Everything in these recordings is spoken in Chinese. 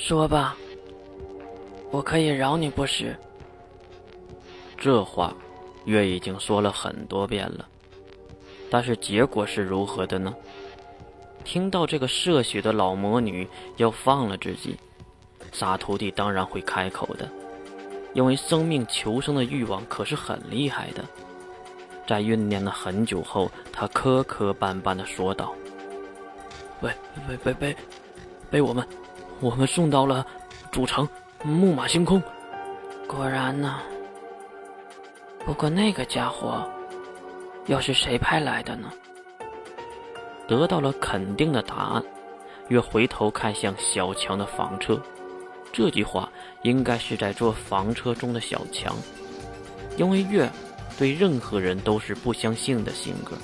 说吧，我可以饶你不死。这话，月已经说了很多遍了，但是结果是如何的呢？听到这个涉血的老魔女要放了自己，傻徒弟当然会开口的，因为生命求生的欲望可是很厉害的。在酝酿了很久后，他磕磕绊绊的说道：“被被被被被我们我们送到了主城木马星空。果然呢。不过那个家伙又是谁派来的呢？”得到了肯定的答案，月回头看向小强的房车。这句话应该是在坐房车中的小强，因为月对任何人都是不相信的性格。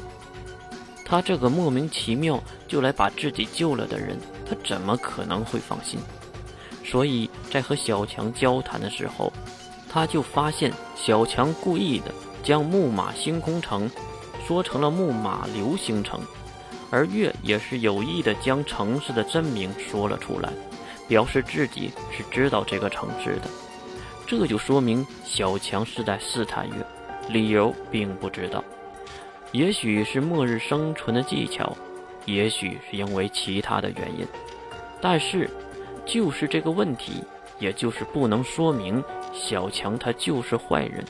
他这个莫名其妙就来把自己救了的人，怎么可能会放心？所以在和小强交谈的时候，他就发现小强故意的将木马星空城说成了木马流星城。而月也是有意的将城市的真名说了出来，表示自己是知道这个城市的，这就说明小强是在试探月，理由并不知道，也许是末日生存的技巧，也许是因为其他的原因，但是就是这个问题，也就是不能说明小强他就是坏人，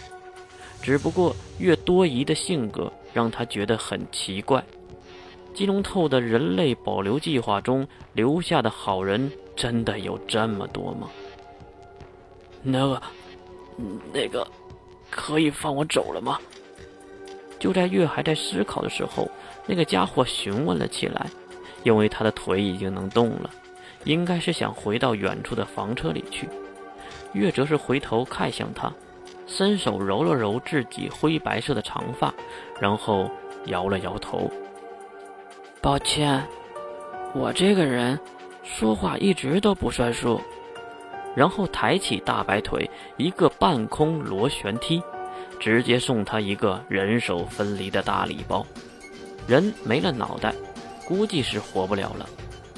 只不过越多疑的性格让他觉得很奇怪。金龙透的人类保留计划中留下的好人真的有这么多吗？那个，那个，可以放我走了吗？就在月还在思考的时候，那个家伙询问了起来，因为他的腿已经能动了，应该是想回到远处的房车里去。月则是回头看向他，伸手揉了揉自己灰白色的长发，然后摇了摇头。抱歉，我这个人说话一直都不算数。然后抬起大白腿，一个半空螺旋踢，直接送他一个人手分离的大礼包。人没了脑袋，估计是活不了了。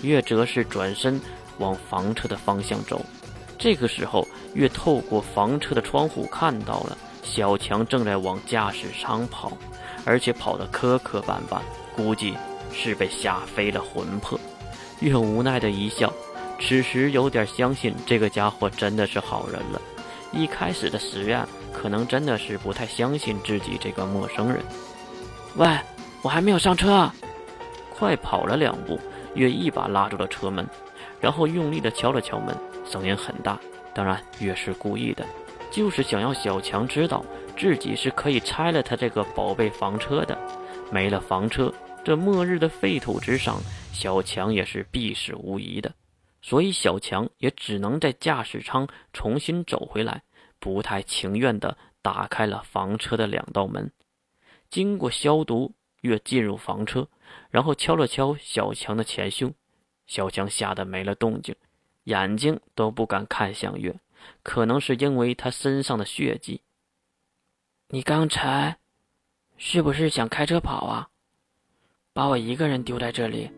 月则是转身往房车的方向走。这个时候，月透过房车的窗户看到了小强正在往驾驶舱跑，而且跑得磕磕绊绊，估计。是被吓飞了魂魄，月无奈的一笑，此时有点相信这个家伙真的是好人了。一开始的实验可能真的是不太相信自己这个陌生人。喂，我还没有上车。快跑了两步，月一把拉住了车门，然后用力的敲了敲门，声音很大。当然，月是故意的，就是想要小强知道自己是可以拆了他这个宝贝房车的。没了房车。这末日的废土之上，小强也是必死无疑的，所以小强也只能在驾驶舱重新走回来，不太情愿地打开了房车的两道门。经过消毒，月进入房车，然后敲了敲小强的前胸，小强吓得没了动静，眼睛都不敢看向月，可能是因为他身上的血迹。你刚才是不是想开车跑啊？把我一个人丢在这里，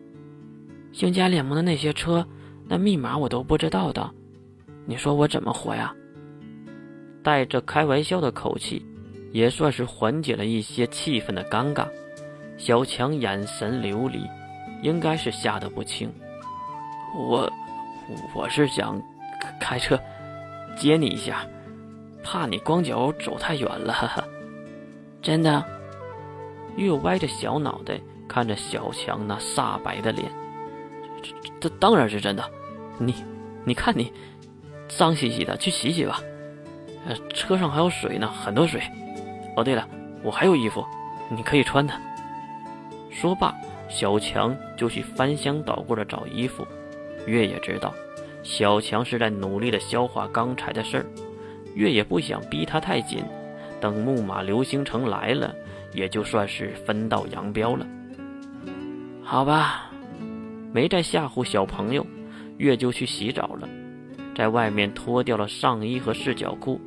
星家联盟的那些车，那密码我都不知道的，你说我怎么活呀？带着开玩笑的口气，也算是缓解了一些气氛的尴尬。小强眼神流离，应该是吓得不轻。我，我是想开车接你一下，怕你光脚走太远了。真的？又歪着小脑袋。看着小强那煞白的脸，这这当然是真的。你，你看你，脏兮兮的，去洗洗吧。呃，车上还有水呢，很多水。哦，对了，我还有衣服，你可以穿的。说罢，小强就去翻箱倒柜的找衣服。月也知道，小强是在努力的消化刚才的事儿。月也不想逼他太紧，等木马流星城来了，也就算是分道扬镳了。好吧，没再吓唬小朋友，月就去洗澡了，在外面脱掉了上衣和四角裤，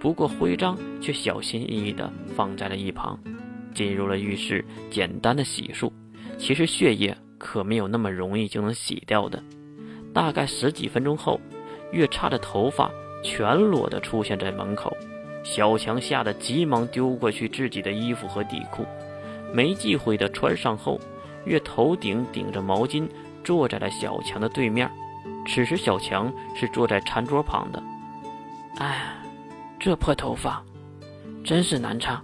不过徽章却小心翼翼地放在了一旁。进入了浴室，简单的洗漱，其实血液可没有那么容易就能洗掉的。大概十几分钟后，月叉的头发全裸的出现在门口，小强吓得急忙丢过去自己的衣服和底裤，没忌讳的穿上后，月头顶顶着毛巾坐在了小强的对面。此时小强是坐在餐桌旁的。哎，这破头发，真是难插。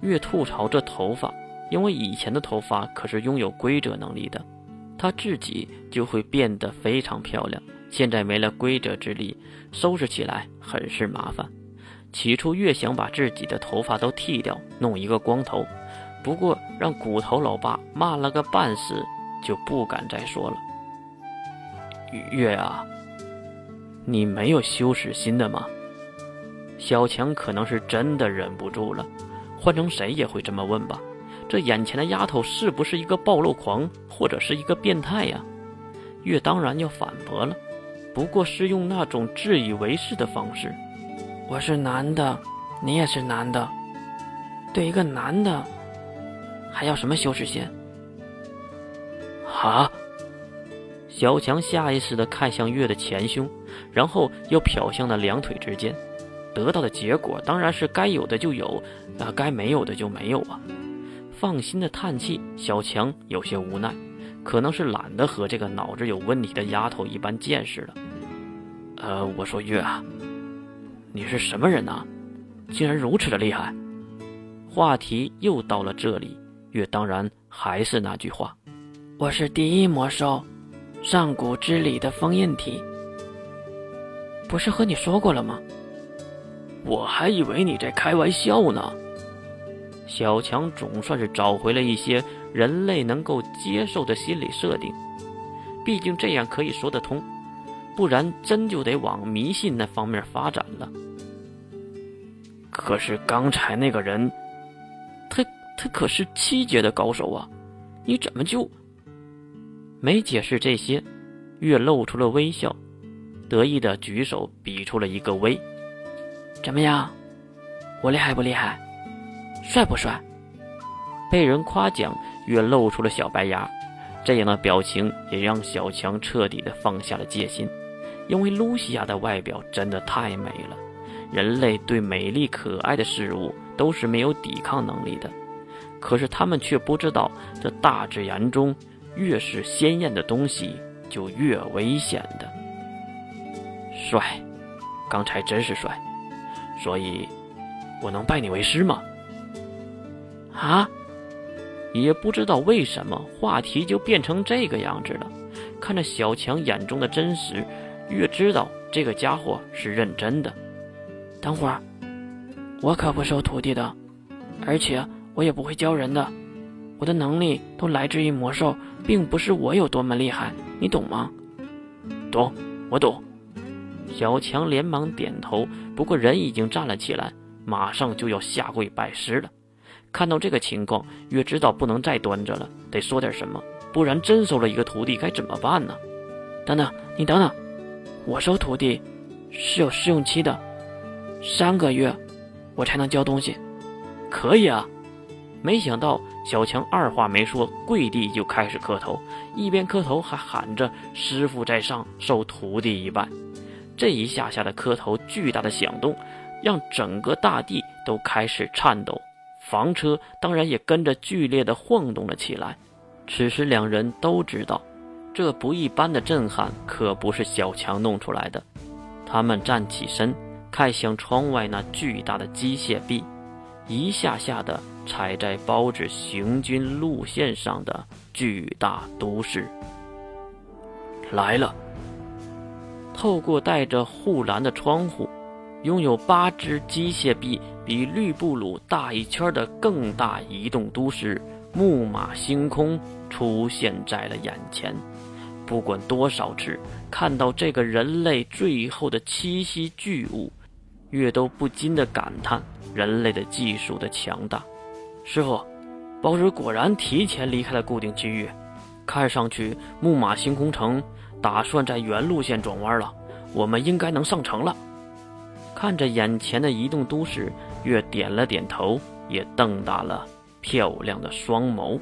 月吐槽这头发，因为以前的头发可是拥有规则能力的，他自己就会变得非常漂亮。现在没了规则之力，收拾起来很是麻烦。起初越想把自己的头发都剃掉，弄一个光头，不过让骨头老爸骂了个半死，就不敢再说了。月啊，你没有羞耻心的吗？小强可能是真的忍不住了，换成谁也会这么问吧。这眼前的丫头是不是一个暴露狂，或者是一个变态呀？月当然要反驳了。不过是用那种自以为是的方式。我是男的，你也是男的，对一个男的，还要什么羞耻心？啊！小强下意识地看向月的前胸，然后又瞟向那两腿之间，得到的结果当然是该有的就有，啊，该没有的就没有啊。放心的叹气，小强有些无奈。可能是懒得和这个脑子有问题的丫头一般见识了。呃，我说月啊，你是什么人呐？竟然如此的厉害！话题又到了这里，月当然还是那句话：我是第一魔兽，上古之里的封印体。不是和你说过了吗？我还以为你在开玩笑呢。小强总算是找回了一些。人类能够接受的心理设定，毕竟这样可以说得通，不然真就得往迷信那方面发展了。可是刚才那个人，他他可是七阶的高手啊，你怎么就……没解释这些，月露出了微笑，得意的举手比出了一个 V。怎么样，我厉害不厉害？帅不帅？被人夸奖。越露出了小白牙，这样的表情也让小强彻底的放下了戒心，因为露西亚的外表真的太美了。人类对美丽可爱的事物都是没有抵抗能力的，可是他们却不知道，这大自然中越是鲜艳的东西就越危险的。帅，刚才真是帅，所以我能拜你为师吗？啊？也不知道为什么，话题就变成这个样子了。看着小强眼中的真实，越知道这个家伙是认真的。等会儿，我可不收徒弟的，而且我也不会教人的。我的能力都来自于魔兽，并不是我有多么厉害，你懂吗？懂，我懂。小强连忙点头，不过人已经站了起来，马上就要下跪拜师了。看到这个情况，月知道不能再端着了，得说点什么，不然真收了一个徒弟该怎么办呢？等等，你等等，我收徒弟是有试用期的，三个月我才能教东西。可以啊！没想到小强二话没说，跪地就开始磕头，一边磕头还喊着“师傅在上，受徒弟一拜”。这一下下的磕头，巨大的响动，让整个大地都开始颤抖。房车当然也跟着剧烈的晃动了起来。此时两人都知道，这不一般的震撼可不是小强弄出来的。他们站起身，看向窗外那巨大的机械臂，一下下的踩在包子行军路线上的巨大都市。来了。透过带着护栏的窗户。拥有八只机械臂，比绿布鲁大一圈的更大移动都市木马星空出现在了眼前。不管多少次看到这个人类最后的栖息巨物，月都不禁的感叹人类的技术的强大。师傅，包子果然提前离开了固定区域，看上去木马星空城打算在原路线转弯了，我们应该能上城了。看着眼前的移动都市，月点了点头，也瞪大了漂亮的双眸。